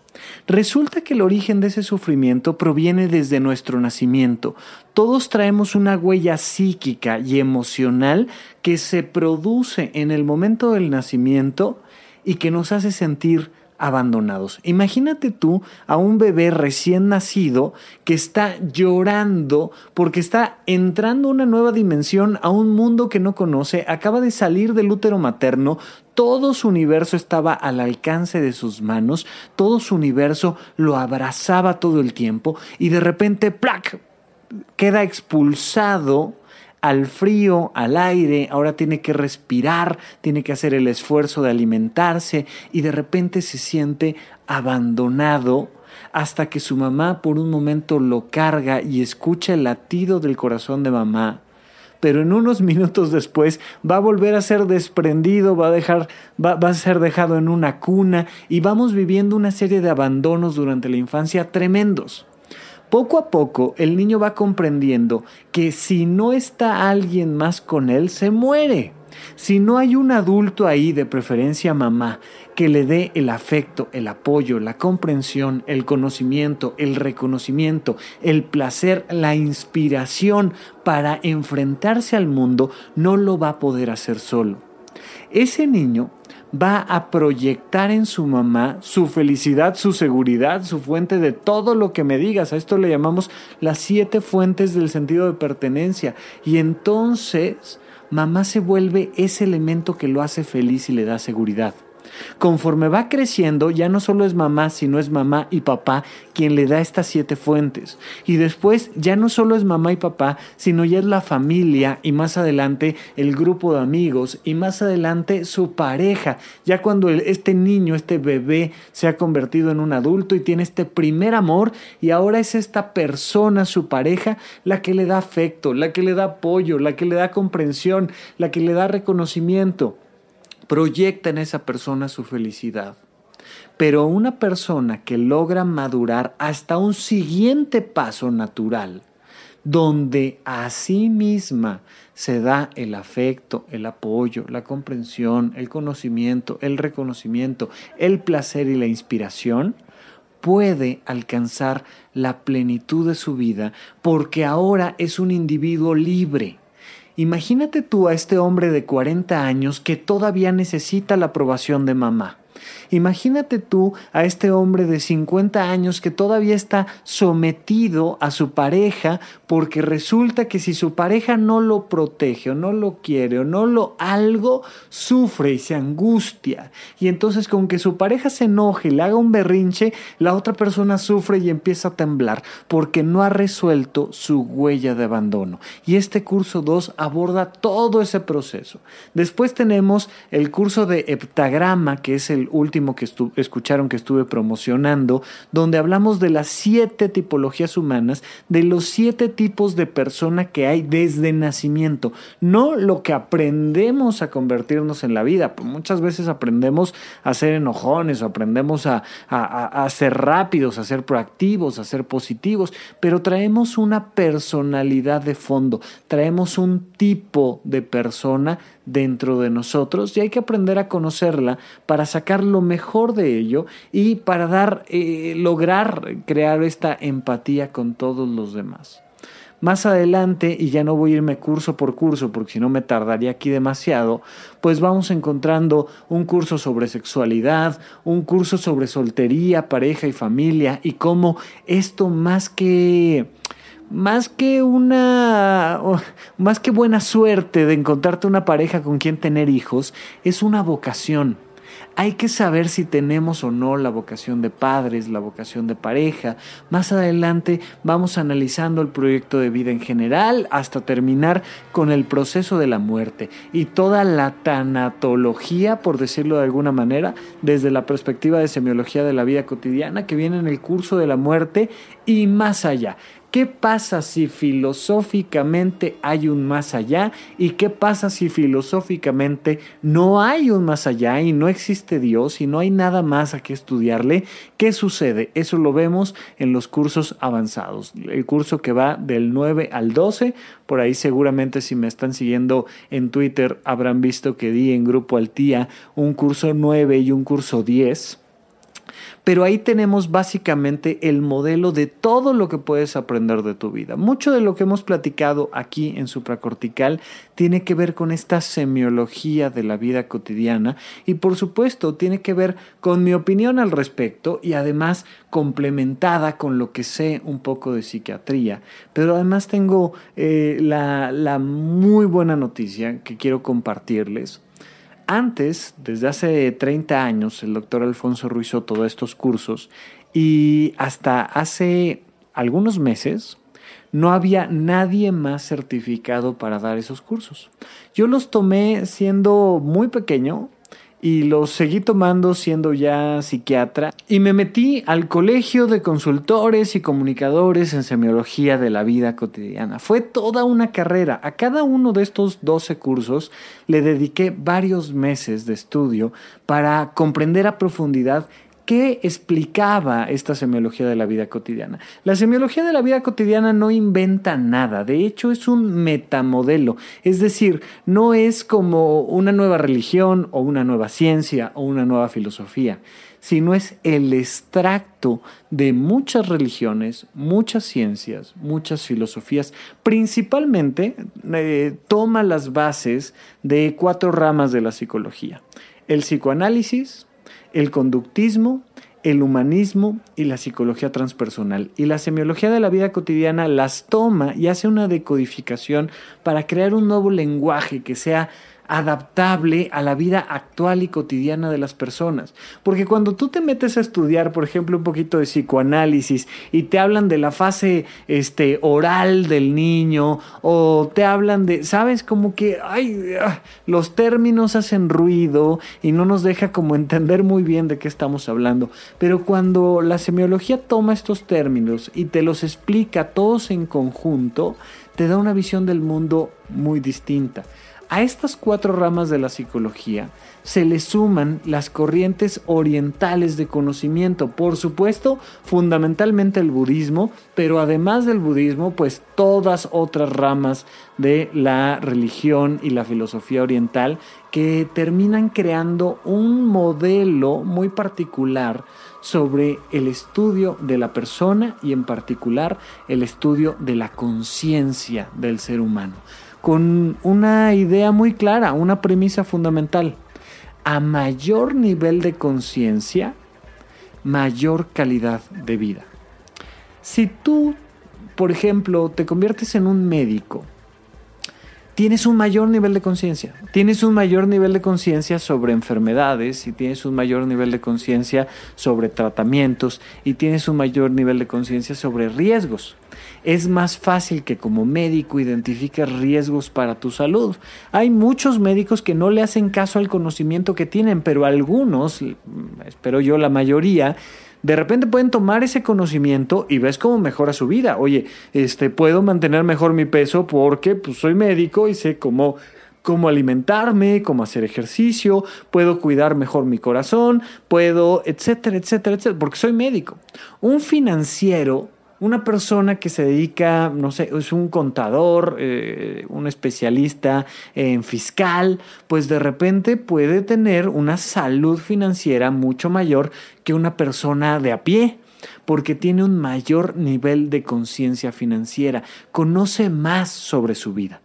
Resulta que el origen de ese sufrimiento proviene desde nuestro nacimiento. Todos traemos una huella psíquica y emocional que se produce en el momento del nacimiento y que nos hace sentir abandonados. Imagínate tú a un bebé recién nacido que está llorando porque está entrando a una nueva dimensión, a un mundo que no conoce, acaba de salir del útero materno, todo su universo estaba al alcance de sus manos, todo su universo lo abrazaba todo el tiempo y de repente, ¡plac! queda expulsado al frío, al aire, ahora tiene que respirar, tiene que hacer el esfuerzo de alimentarse y de repente se siente abandonado hasta que su mamá por un momento lo carga y escucha el latido del corazón de mamá. Pero en unos <laughs> minutos después va a volver a ser desprendido, va a, dejar, va, va a ser dejado en una cuna y vamos viviendo una serie de abandonos durante la infancia tremendos. Poco a poco el niño va comprendiendo que si no está alguien más con él, se muere. Si no hay un adulto ahí, de preferencia mamá, que le dé el afecto, el apoyo, la comprensión, el conocimiento, el reconocimiento, el placer, la inspiración para enfrentarse al mundo, no lo va a poder hacer solo. Ese niño va a proyectar en su mamá su felicidad, su seguridad, su fuente de todo lo que me digas. A esto le llamamos las siete fuentes del sentido de pertenencia. Y entonces mamá se vuelve ese elemento que lo hace feliz y le da seguridad. Conforme va creciendo, ya no solo es mamá, sino es mamá y papá quien le da estas siete fuentes. Y después ya no solo es mamá y papá, sino ya es la familia y más adelante el grupo de amigos y más adelante su pareja. Ya cuando este niño, este bebé se ha convertido en un adulto y tiene este primer amor y ahora es esta persona, su pareja, la que le da afecto, la que le da apoyo, la que le da comprensión, la que le da reconocimiento. Proyecta en esa persona su felicidad. Pero una persona que logra madurar hasta un siguiente paso natural, donde a sí misma se da el afecto, el apoyo, la comprensión, el conocimiento, el reconocimiento, el placer y la inspiración, puede alcanzar la plenitud de su vida porque ahora es un individuo libre. Imagínate tú a este hombre de 40 años que todavía necesita la aprobación de mamá Imagínate tú a este hombre de 50 años que todavía está sometido a su pareja porque resulta que si su pareja no lo protege o no lo quiere o no lo algo, sufre y se angustia. Y entonces con que su pareja se enoje y le haga un berrinche, la otra persona sufre y empieza a temblar porque no ha resuelto su huella de abandono. Y este curso 2 aborda todo ese proceso. Después tenemos el curso de heptagrama, que es el último que escucharon que estuve promocionando, donde hablamos de las siete tipologías humanas, de los siete tipos de persona que hay desde nacimiento, no lo que aprendemos a convertirnos en la vida. Pues muchas veces aprendemos a ser enojones, o aprendemos a, a ser rápidos, a ser proactivos, a ser positivos, pero traemos una personalidad de fondo, traemos un tipo de persona dentro de nosotros y hay que aprender a conocerla para sacar lo mejor de ello y para dar, eh, lograr crear esta empatía con todos los demás. Más adelante, y ya no voy a irme curso por curso porque si no me tardaría aquí demasiado, pues vamos encontrando un curso sobre sexualidad, un curso sobre soltería, pareja y familia y cómo esto más que más que una, más que buena suerte de encontrarte una pareja con quien tener hijos, es una vocación. Hay que saber si tenemos o no la vocación de padres, la vocación de pareja. Más adelante vamos analizando el proyecto de vida en general hasta terminar con el proceso de la muerte y toda la tanatología, por decirlo de alguna manera, desde la perspectiva de semiología de la vida cotidiana que viene en el curso de la muerte y más allá. ¿Qué pasa si filosóficamente hay un más allá? ¿Y qué pasa si filosóficamente no hay un más allá y no existe Dios y no hay nada más a que estudiarle? ¿Qué sucede? Eso lo vemos en los cursos avanzados. El curso que va del 9 al 12. Por ahí seguramente si me están siguiendo en Twitter habrán visto que di en Grupo Altía un curso 9 y un curso 10 pero ahí tenemos básicamente el modelo de todo lo que puedes aprender de tu vida. Mucho de lo que hemos platicado aquí en supracortical tiene que ver con esta semiología de la vida cotidiana y por supuesto tiene que ver con mi opinión al respecto y además complementada con lo que sé un poco de psiquiatría. Pero además tengo eh, la, la muy buena noticia que quiero compartirles antes, desde hace 30 años, el doctor Alfonso Ruizó todos estos cursos y hasta hace algunos meses no había nadie más certificado para dar esos cursos. Yo los tomé siendo muy pequeño, y los seguí tomando siendo ya psiquiatra y me metí al colegio de consultores y comunicadores en semiología de la vida cotidiana. Fue toda una carrera. A cada uno de estos 12 cursos le dediqué varios meses de estudio para comprender a profundidad ¿Qué explicaba esta semiología de la vida cotidiana? La semiología de la vida cotidiana no inventa nada, de hecho es un metamodelo, es decir, no es como una nueva religión o una nueva ciencia o una nueva filosofía, sino es el extracto de muchas religiones, muchas ciencias, muchas filosofías, principalmente eh, toma las bases de cuatro ramas de la psicología, el psicoanálisis, el conductismo, el humanismo y la psicología transpersonal. Y la semiología de la vida cotidiana las toma y hace una decodificación para crear un nuevo lenguaje que sea adaptable a la vida actual y cotidiana de las personas. Porque cuando tú te metes a estudiar, por ejemplo, un poquito de psicoanálisis y te hablan de la fase este, oral del niño o te hablan de, sabes, como que ay, ah, los términos hacen ruido y no nos deja como <laughs> entender muy bien de qué estamos hablando. Pero cuando la semiología toma estos términos y te los explica todos en conjunto, te da una visión del mundo muy distinta. A estas cuatro ramas de la psicología se le suman las corrientes orientales de conocimiento, por supuesto, fundamentalmente el budismo, pero además del budismo, pues todas otras ramas de la religión y la filosofía oriental que terminan creando un modelo muy particular sobre el estudio de la persona y en particular el estudio de la conciencia del ser humano con una idea muy clara, una premisa fundamental. A mayor nivel de conciencia, mayor calidad de vida. Si tú, por ejemplo, te conviertes en un médico, tienes un mayor nivel de conciencia. Tienes un mayor nivel de conciencia sobre enfermedades y tienes un mayor nivel de conciencia sobre tratamientos y tienes un mayor nivel de conciencia sobre riesgos es más fácil que como médico identifiques riesgos para tu salud. Hay muchos médicos que no le hacen caso al conocimiento que tienen, pero algunos, espero yo la mayoría, de repente pueden tomar ese conocimiento y ves cómo mejora su vida. Oye, este puedo mantener mejor mi peso porque pues, soy médico y sé cómo cómo alimentarme, cómo hacer ejercicio, puedo cuidar mejor mi corazón, puedo, etcétera, etcétera, etcétera, porque soy médico. Un financiero una persona que se dedica, no sé, es un contador, eh, un especialista en fiscal, pues de repente puede tener una salud financiera mucho mayor que una persona de a pie porque tiene un mayor nivel de conciencia financiera, conoce más sobre su vida.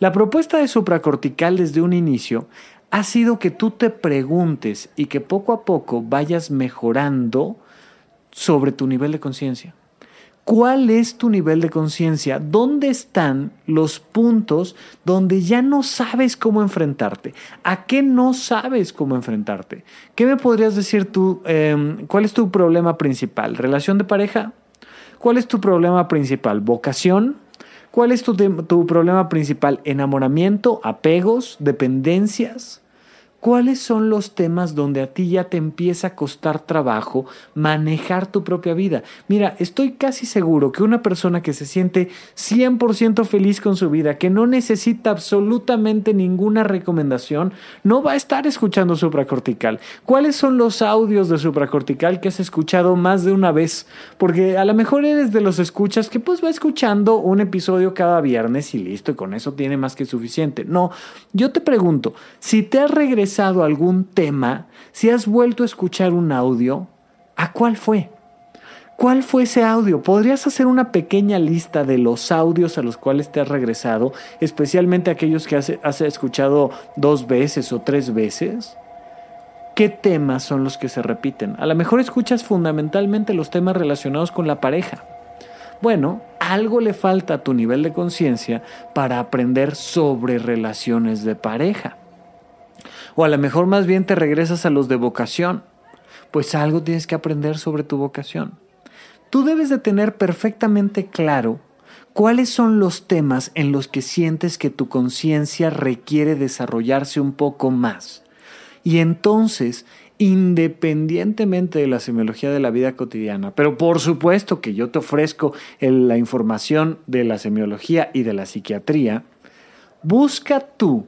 La propuesta de supracortical desde un inicio ha sido que tú te preguntes y que poco a poco vayas mejorando sobre tu nivel de conciencia. ¿Cuál es tu nivel de conciencia? ¿Dónde están los puntos donde ya no sabes cómo enfrentarte? ¿A qué no sabes cómo enfrentarte? ¿Qué me podrías decir tú? Em, ¿Cuál es tu problema principal? ¿Relación de pareja? ¿Cuál es tu problema principal? ¿Vocación? ¿Cuál es tu, tu problema principal? ¿Enamoramiento? ¿Apegos? ¿Dependencias? ¿Cuáles son los temas donde a ti ya te empieza a costar trabajo manejar tu propia vida? Mira, estoy casi seguro que una persona que se siente 100% feliz con su vida, que no necesita absolutamente ninguna recomendación, no va a estar escuchando supracortical. ¿Cuáles son los audios de supracortical que has escuchado más de una vez? Porque a lo mejor eres de los escuchas que pues va escuchando un episodio cada viernes y listo, y con eso tiene más que suficiente. No, yo te pregunto, si te has regresado algún tema, si has vuelto a escuchar un audio, ¿a cuál fue? ¿Cuál fue ese audio? ¿Podrías hacer una pequeña lista de los audios a los cuales te has regresado, especialmente aquellos que has, has escuchado dos veces o tres veces? ¿Qué temas son los que se repiten? A lo mejor escuchas fundamentalmente los temas relacionados con la pareja. Bueno, algo le falta a tu nivel de conciencia para aprender sobre relaciones de pareja. O a lo mejor más bien te regresas a los de vocación. Pues algo tienes que aprender sobre tu vocación. Tú debes de tener perfectamente claro cuáles son los temas en los que sientes que tu conciencia requiere desarrollarse un poco más. Y entonces, independientemente de la semiología de la vida cotidiana, pero por supuesto que yo te ofrezco la información de la semiología y de la psiquiatría, busca tú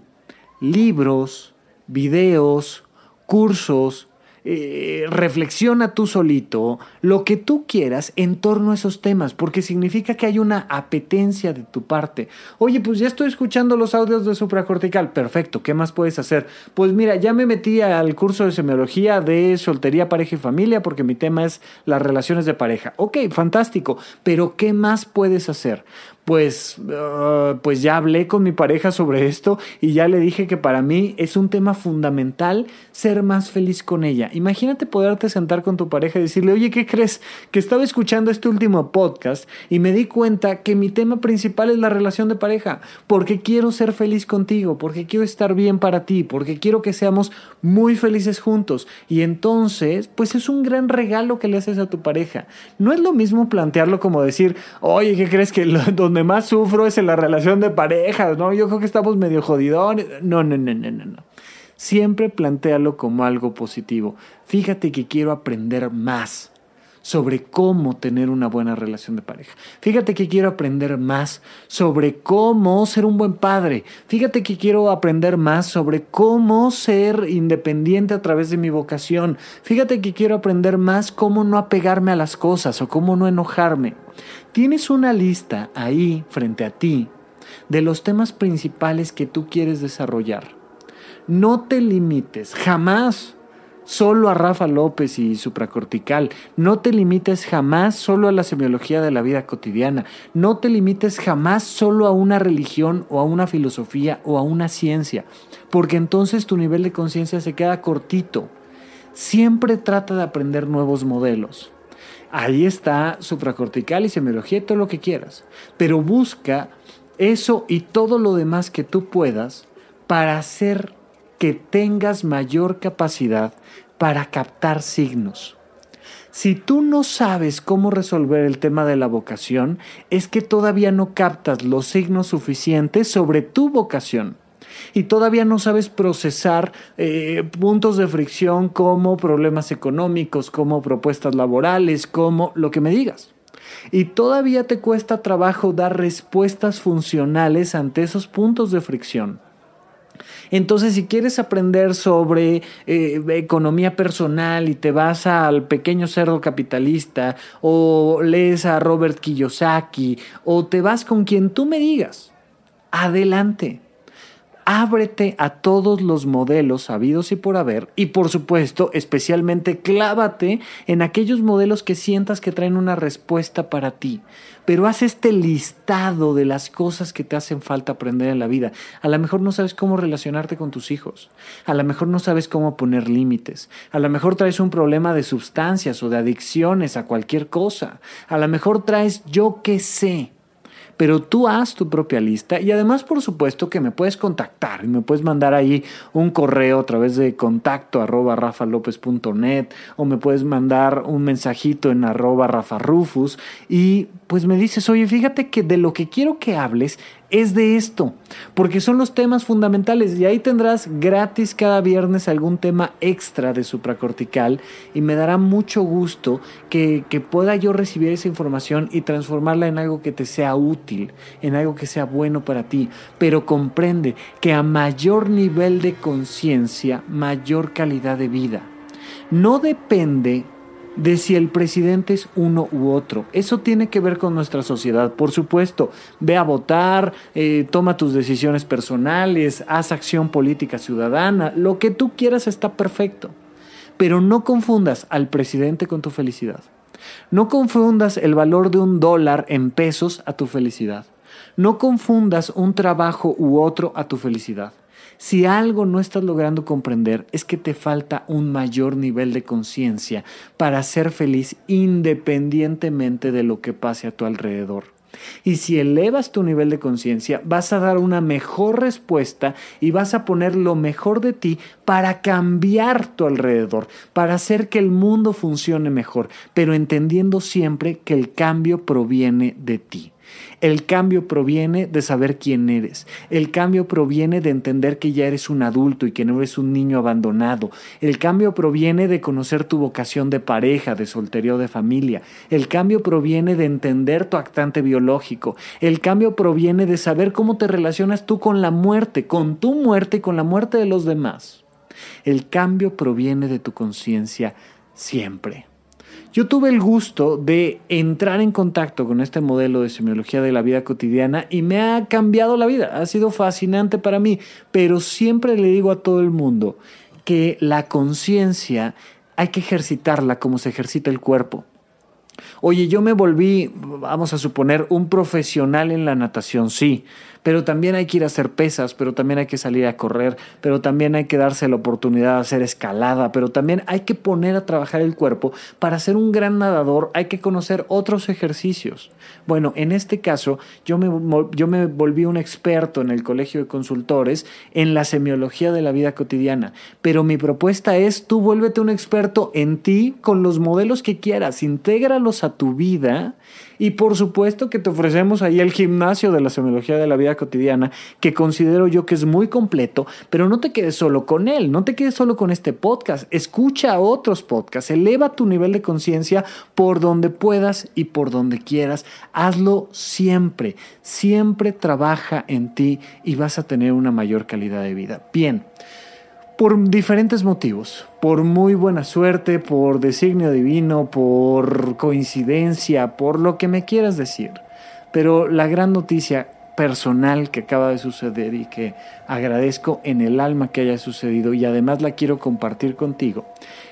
libros, videos, cursos, eh, reflexiona tú solito lo que tú quieras en torno a esos temas, porque significa que hay una apetencia de tu parte. Oye, pues ya estoy escuchando los audios de supracortical. Perfecto, ¿qué más puedes hacer? Pues mira, ya me metí al curso de semiología de soltería, pareja y familia, porque mi tema es las relaciones de pareja. Ok, fantástico, pero ¿qué más puedes hacer? Pues, ah, pues ya hablé con mi pareja sobre esto y ya le dije que para mí es un tema fundamental ser más feliz con ella. Imagínate poderte sentar con tu pareja y decirle, oye, ¿qué crees? Que estaba escuchando este último podcast y me di cuenta que mi tema principal es la relación de pareja, porque quiero ser feliz contigo, porque quiero estar bien para ti, porque quiero que seamos muy felices juntos. Y entonces, pues es un gran regalo que le haces a tu pareja. No es lo mismo plantearlo como decir, oye, ¿qué crees que donde más sufro es en la relación de pareja? ¿no? Yo creo que estamos medio jodidones. No, no, no, no, no. no. Siempre plantealo como algo positivo. Fíjate que quiero aprender más sobre cómo tener una buena relación de pareja. Fíjate que quiero aprender más sobre cómo ser un buen padre. Fíjate que quiero aprender más sobre cómo ser independiente a través de mi vocación. Fíjate que quiero aprender más cómo no apegarme a las cosas o cómo no enojarme. Tienes una lista ahí frente a ti de los temas principales que tú quieres desarrollar. No te limites jamás solo a Rafa López y supracortical. No te limites jamás solo a la semiología de la vida cotidiana. No te limites jamás solo a una religión o a una filosofía o a una ciencia, porque entonces tu nivel de conciencia se queda cortito. Siempre trata de aprender nuevos modelos. Ahí está supracortical y semiología todo lo que quieras, pero busca eso y todo lo demás que tú puedas para hacer que tengas mayor capacidad para captar signos. Si tú no sabes cómo resolver el tema de la vocación, es que todavía no captas los signos suficientes sobre tu vocación y todavía no sabes procesar eh, puntos de fricción como problemas económicos, como propuestas laborales, como lo que me digas. Y todavía te cuesta trabajo dar respuestas funcionales ante esos puntos de fricción. Entonces, si quieres aprender sobre eh, economía personal y te vas al pequeño cerdo capitalista, o lees a Robert Kiyosaki, o te vas con quien tú me digas, adelante. Ábrete a todos los modelos habidos y por haber y por supuesto especialmente clávate en aquellos modelos que sientas que traen una respuesta para ti. Pero haz este listado de las cosas que te hacen falta aprender en la vida. A lo mejor no sabes cómo relacionarte con tus hijos. A lo mejor no sabes cómo poner límites. A lo mejor traes un problema de sustancias o de adicciones a cualquier cosa. A lo mejor traes yo qué sé pero tú haz tu propia lista y además por supuesto que me puedes contactar y me puedes mandar ahí un correo a través de contacto arroba rafalopez.net o me puedes mandar un mensajito en arroba rafarufus y pues me dices, oye, fíjate que de lo que quiero que hables es de esto, porque son los temas fundamentales y ahí tendrás gratis cada viernes algún tema extra de supracortical y me dará mucho gusto que, que pueda yo recibir esa información y transformarla en algo que te sea útil, en algo que sea bueno para ti, pero comprende que a mayor nivel de conciencia, mayor calidad de vida. No depende de si el presidente es uno u otro. Eso tiene que ver con nuestra sociedad, por supuesto. Ve a votar, eh, toma tus decisiones personales, haz acción política ciudadana, lo que tú quieras está perfecto. Pero no confundas al presidente con tu felicidad. No confundas el valor de un dólar en pesos a tu felicidad. No confundas un trabajo u otro a tu felicidad. Si algo no estás logrando comprender es que te falta un mayor nivel de conciencia para ser feliz independientemente de lo que pase a tu alrededor. Y si elevas tu nivel de conciencia, vas a dar una mejor respuesta y vas a poner lo mejor de ti para cambiar tu alrededor, para hacer que el mundo funcione mejor, pero entendiendo siempre que el cambio proviene de ti. El cambio proviene de saber quién eres. El cambio proviene de entender que ya eres un adulto y que no eres un niño abandonado. El cambio proviene de conocer tu vocación de pareja, de soltería o de familia. El cambio proviene de entender tu actante biológico. El cambio proviene de saber cómo te relacionas tú con la muerte, con tu muerte y con la muerte de los demás. El cambio proviene de tu conciencia siempre. Yo tuve el gusto de entrar en contacto con este modelo de semiología de la vida cotidiana y me ha cambiado la vida. Ha sido fascinante para mí, pero siempre le digo a todo el mundo que la conciencia hay que ejercitarla como se ejercita el cuerpo. Oye, yo me volví, vamos a suponer, un profesional en la natación, sí, pero también hay que ir a hacer pesas, pero también hay que salir a correr, pero también hay que darse la oportunidad de hacer escalada, pero también hay que poner a trabajar el cuerpo. Para ser un gran nadador hay que conocer otros ejercicios. Bueno, en este caso yo me, yo me volví un experto en el Colegio de Consultores en la semiología de la vida cotidiana, pero mi propuesta es tú vuélvete un experto en ti con los modelos que quieras, a tu vida. Y por supuesto que te ofrecemos ahí el gimnasio de la semiología de la vida cotidiana, que considero yo que es muy completo, pero no te quedes solo con él, no te quedes solo con este podcast, escucha otros podcasts, eleva tu nivel de conciencia por donde puedas y por donde quieras, hazlo siempre, siempre trabaja en ti y vas a tener una mayor calidad de vida. Bien por diferentes motivos, por muy buena suerte, por designio divino, por coincidencia, por lo que me quieras decir. Pero la gran noticia personal que acaba de suceder y que agradezco en el alma que haya sucedido y además la quiero compartir contigo,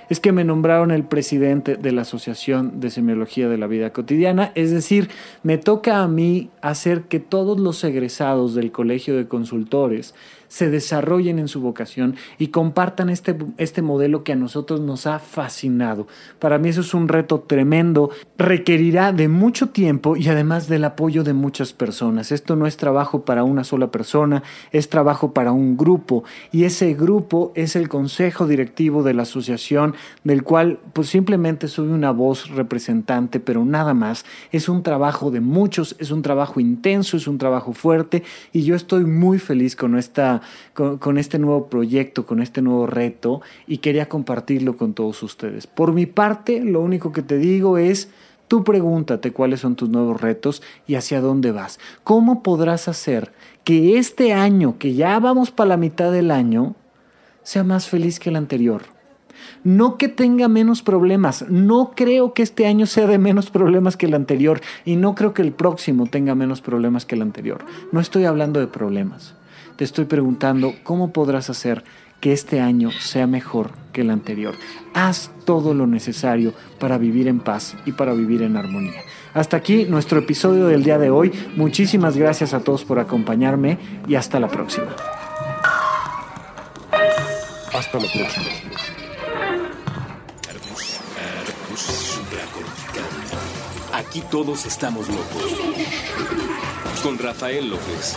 es que me nombraron el presidente de la Asociación de Semiología de la Vida Cotidiana, es decir, me toca a mí hacer que todos los egresados del Colegio de Consultores se desarrollen en su vocación y compartan este, este modelo que a nosotros nos ha fascinado. Para mí eso es un reto tremendo, requerirá de mucho tiempo y además del apoyo de muchas personas. Esto no es trabajo para una sola persona, es trabajo para un grupo y ese grupo es el consejo directivo de la asociación del cual pues simplemente soy una voz representante, pero nada más. Es un trabajo de muchos, es un trabajo intenso, es un trabajo fuerte y yo estoy muy feliz con esta con, este nuevo proyecto, con este nuevo reto y quería compartirlo con todos ustedes. Por mi parte, lo único que te digo es, tú pregúntate cuáles son tus nuevos retos y hacia dónde vas. ¿Cómo podrás hacer que este año, que ya vamos para la mitad del año, sea más feliz que el anterior? No que tenga menos problemas, no creo que este año sea de menos problemas que el anterior y no creo que el próximo tenga menos problemas que el anterior. No estoy hablando de problemas te estoy preguntando cómo podrás hacer que este año sea mejor que el anterior. Haz todo lo necesario para vivir en paz y para vivir en armonía. Hasta aquí nuestro episodio del día de hoy. Muchísimas gracias a todos por acompañarme y hasta la próxima. Hasta la próxima. Aquí todos estamos locos. Con Rafael López.